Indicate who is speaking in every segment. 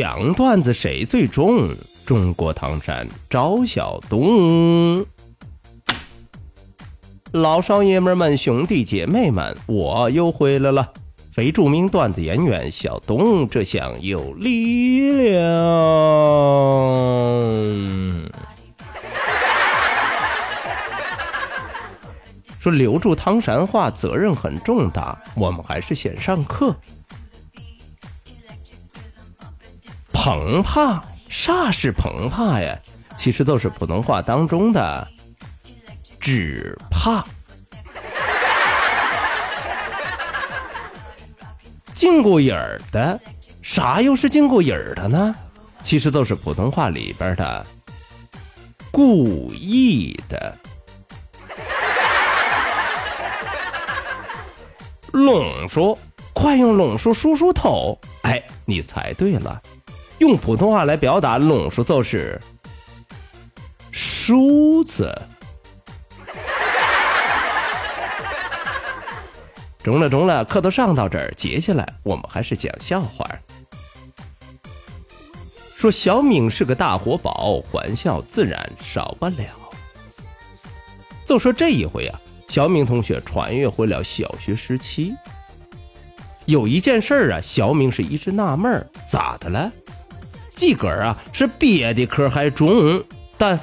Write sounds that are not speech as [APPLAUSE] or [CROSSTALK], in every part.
Speaker 1: 讲段子谁最重？中国唐山赵小东。老少爷们们、兄弟姐妹们，我又回来了。非著名段子演员小东，这厢有力量。说留住唐山话责任很重大，我们还是先上课。澎湃？啥是澎湃呀？其实都是普通话当中的只怕。经过瘾儿的，啥又是经过瘾儿的呢？其实都是普通话里边的故意的。拢叔，快用拢叔梳梳头！哎，你猜对了，用普通话来表达拢叔就是梳子。中了中了，课都上到这儿，接下来我们还是讲笑话。说小敏是个大活宝，欢笑自然少不了。就说这一回啊，小敏同学穿越回了小学时期。有一件事啊，小敏是一直纳闷儿，咋的了？自个儿啊是别的科还中，但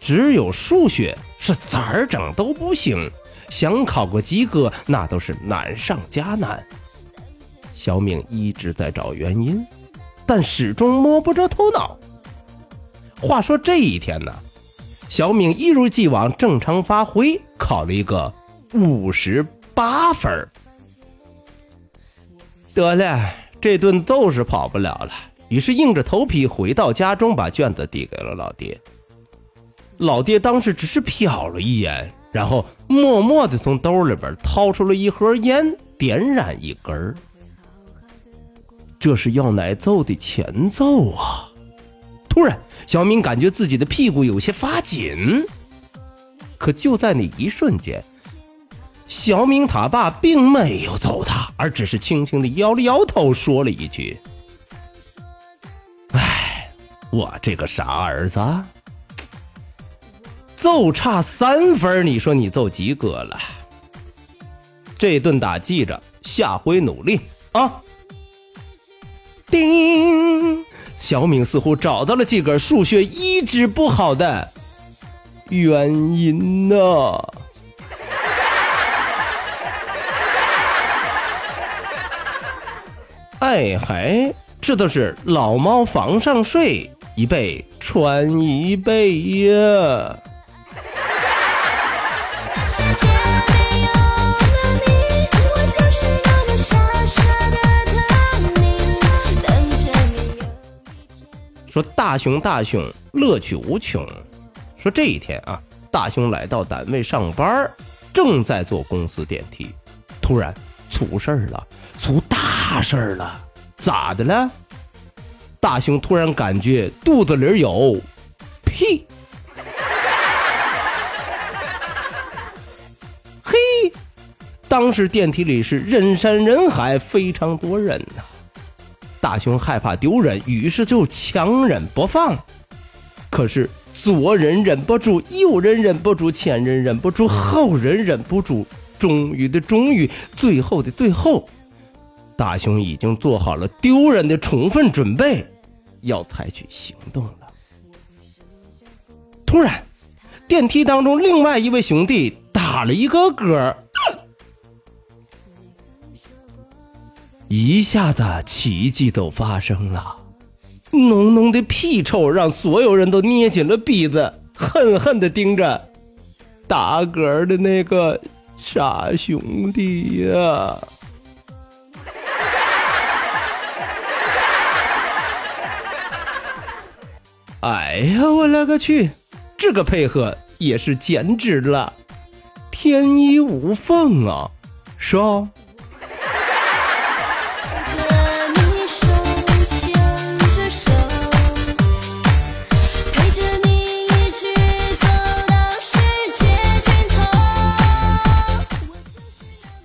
Speaker 1: 只有数学是咋整都不行。想考个及格，那都是难上加难。小敏一直在找原因，但始终摸不着头脑。话说这一天呢，小敏一如既往正常发挥，考了一个五十八分。得了，这顿揍是跑不了了。于是硬着头皮回到家中，把卷子递给了老爹。老爹当时只是瞟了一眼。然后默默地从兜里边掏出了一盒烟，点燃一根儿。这是要挨揍的前奏啊！突然，小敏感觉自己的屁股有些发紧。可就在那一瞬间，小敏他爸并没有揍他，而只是轻轻地摇了摇头，说了一句：“，我这个傻儿子。”就差三分，你说你就及格了。这顿打记着，下回努力啊！叮，小敏似乎找到了自个数学一直不好的原因呢。哎嗨，这都是老猫房上睡，一辈传一辈呀。说大熊大熊乐趣无穷。说这一天啊，大熊来到单位上班，正在坐公司电梯，突然出事儿了，出大事儿了，咋的了？大熊突然感觉肚子里有屁。[LAUGHS] 嘿，当时电梯里是人山人海，非常多人呐。大熊害怕丢人，于是就强忍不放。可是左人忍不住，右人忍不住，前人忍不住，后人忍不住，终于的终于，最后的最后，大熊已经做好了丢人的充分准备，要采取行动了。突然，电梯当中另外一位兄弟打了一个嗝。一下子奇迹都发生了，浓浓的屁臭让所有人都捏紧了鼻子，恨恨地盯着打嗝的那个傻兄弟呀。哎呀，我勒个去，这个配合也是简直了，天衣无缝啊，是吧？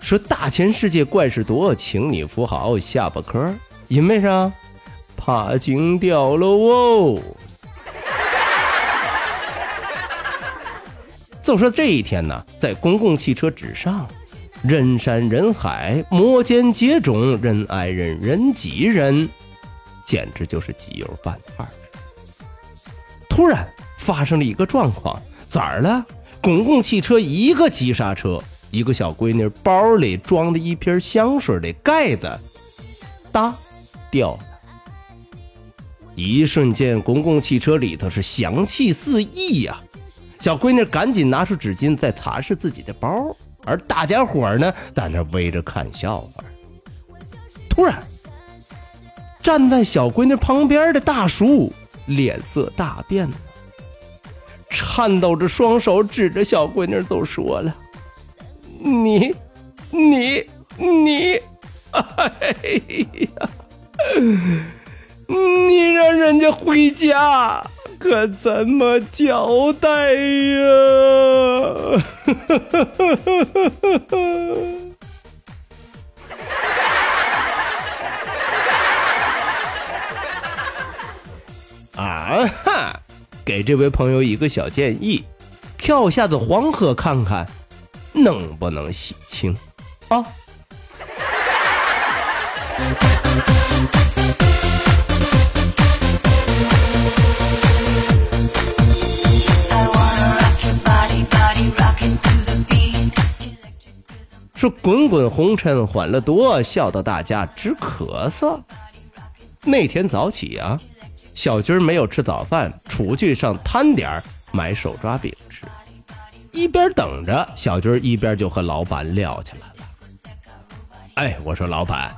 Speaker 1: 说大千世界怪事多，请你扶好下巴颏因为啥？怕惊掉了哦。就说这一天呢，在公共汽车之上，人山人海，摩肩接踵，人挨人，人挤人，简直就是机油拌饭。突然发生了一个状况，咋了？公共汽车一个急刹车。一个小闺女包里装的一瓶香水的盖子，哒掉了。一瞬间，公共汽车里头是香气四溢呀！小闺女赶紧拿出纸巾在擦拭自己的包，而大家伙呢在那围着看笑话。突然，站在小闺女旁边的大叔脸色大变，颤抖着双手指着小闺女都说了。你，你，你，哎呀！你让人家回家可怎么交代呀？[LAUGHS] 啊哈！给这位朋友一个小建议：跳下子黄河看看。能不能洗清啊？说滚滚红尘欢乐多，笑到大家直咳嗽。那天早起啊，小军没有吃早饭，出去上摊点买手抓饼吃。一边等着，小军一边就和老板聊起来了。哎，我说老板，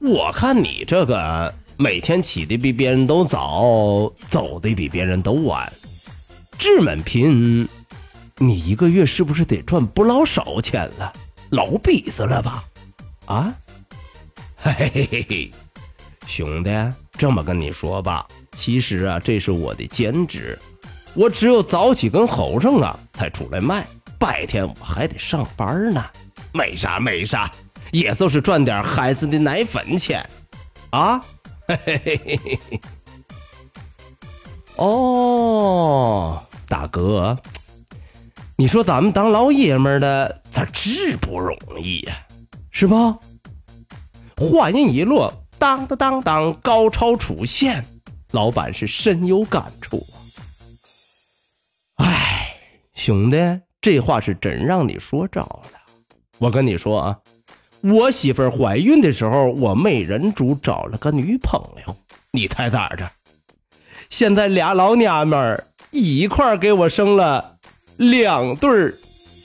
Speaker 1: 我看你这个每天起的比别人都早，走的比别人都晚，这么拼，你一个月是不是得赚不老少钱了？老鼻子了吧？啊？嘿嘿嘿嘿，兄弟，这么跟你说吧，其实啊，这是我的兼职。我只有早起跟后生啊才出来卖，白天我还得上班呢。没啥没啥，也就是赚点孩子的奶粉钱啊。嘿嘿嘿嘿嘿。哦，大哥，你说咱们当老爷们的咋这不容易呀？是吧？话音一落，当当当当，高潮出现，老板是深有感触啊。哎。兄弟，这话是真让你说着了。我跟你说啊，我媳妇怀孕的时候，我没忍住找了个女朋友。你猜咋着？现在俩老娘们儿一块给我生了两对儿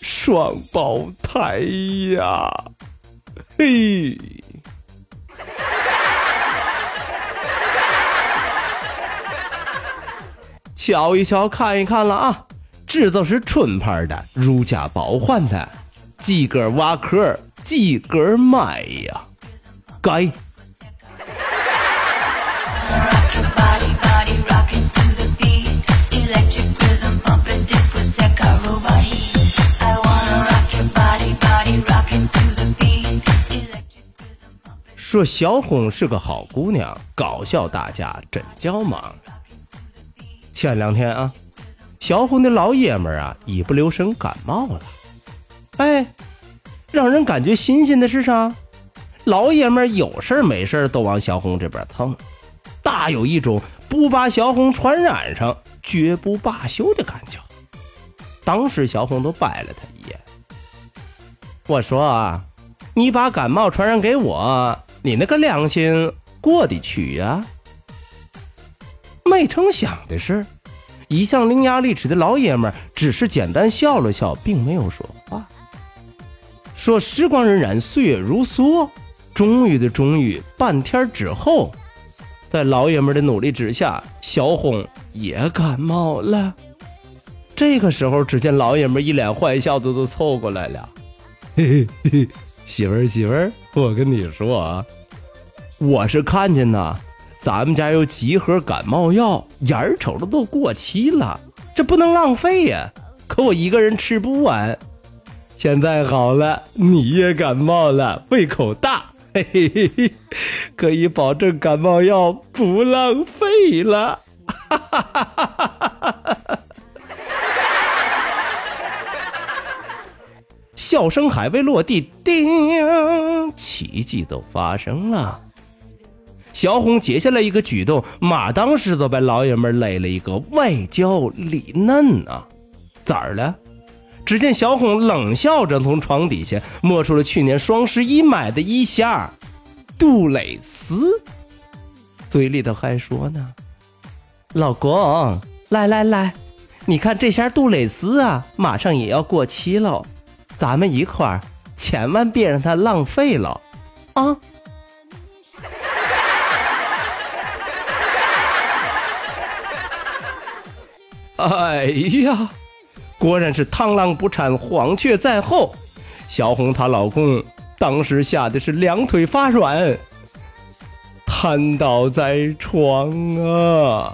Speaker 1: 双胞胎呀！嘿，瞧一瞧，看一看了啊！这都是纯牌的，如家包换的，几根瓦壳，几根买呀？该。说小红是个好姑娘，搞笑大家真叫忙。前两天啊。小红的老爷们啊，一不留神感冒了。哎，让人感觉新鲜的是啥？老爷们有事没事都往小红这边蹭，大有一种不把小红传染上，绝不罢休的感觉。当时小红都白了他一眼。我说啊，你把感冒传染给我，你那个良心过得去呀？没成想的是。一向伶牙俐齿的老爷们只是简单笑了笑，并没有说话。说时光荏苒，岁月如梭，终于的终于，半天之后，在老爷们的努力之下，小红也感冒了。这个时候，只见老爷们一脸坏笑子都凑过来了：“嘿嘿嘿，媳妇儿媳妇儿，我跟你说啊，我是看见呐，咱们家有几盒感冒药，眼儿瞅着都过期了，这不能浪费呀。可我一个人吃不完。现在好了，你也感冒了，胃口大。”嘿嘿嘿嘿，可以保证感冒药不浪费了。哈哈哈哈哈哈！笑声还未落地，叮，奇迹都发生了。小红接下来一个举动，马当时都把老爷们累了一个外焦里嫩啊！咋了？只见小红冷笑着从床底下摸出了去年双十一买的一箱杜蕾斯，嘴里头还说呢：“老公，来来来，你看这箱杜蕾斯啊，马上也要过期喽，咱们一块儿千万别让它浪费了啊！” [LAUGHS] 哎呀！果然是螳螂捕蝉，黄雀在后。小红她老公当时吓得是两腿发软，瘫倒在床啊。